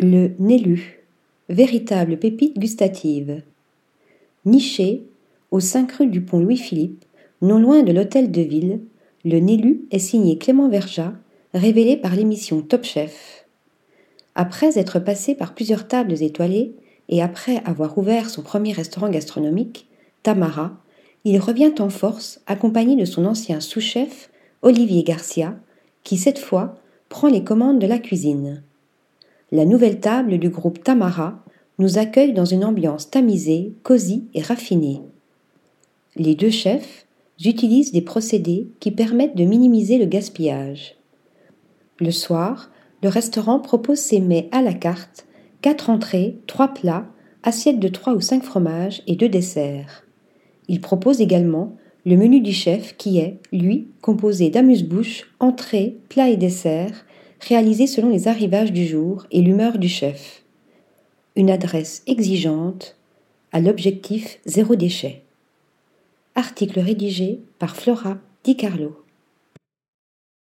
Le Nélu, véritable pépite gustative. Niché aux 5 rue du pont Louis-Philippe, non loin de l'hôtel de ville, le Nélu est signé Clément Verja, révélé par l'émission Top Chef. Après être passé par plusieurs tables étoilées et après avoir ouvert son premier restaurant gastronomique, Tamara, il revient en force accompagné de son ancien sous-chef, Olivier Garcia, qui cette fois prend les commandes de la cuisine la nouvelle table du groupe Tamara nous accueille dans une ambiance tamisée, cosy et raffinée. Les deux chefs utilisent des procédés qui permettent de minimiser le gaspillage. Le soir, le restaurant propose ses mets à la carte, quatre entrées, trois plats, assiettes de trois ou cinq fromages et deux desserts. Il propose également le menu du chef qui est, lui, composé d'amuse-bouche, entrées, plats et desserts, réalisé selon les arrivages du jour et l'humeur du chef. Une adresse exigeante à l'objectif zéro déchet. Article rédigé par Flora Di Carlo.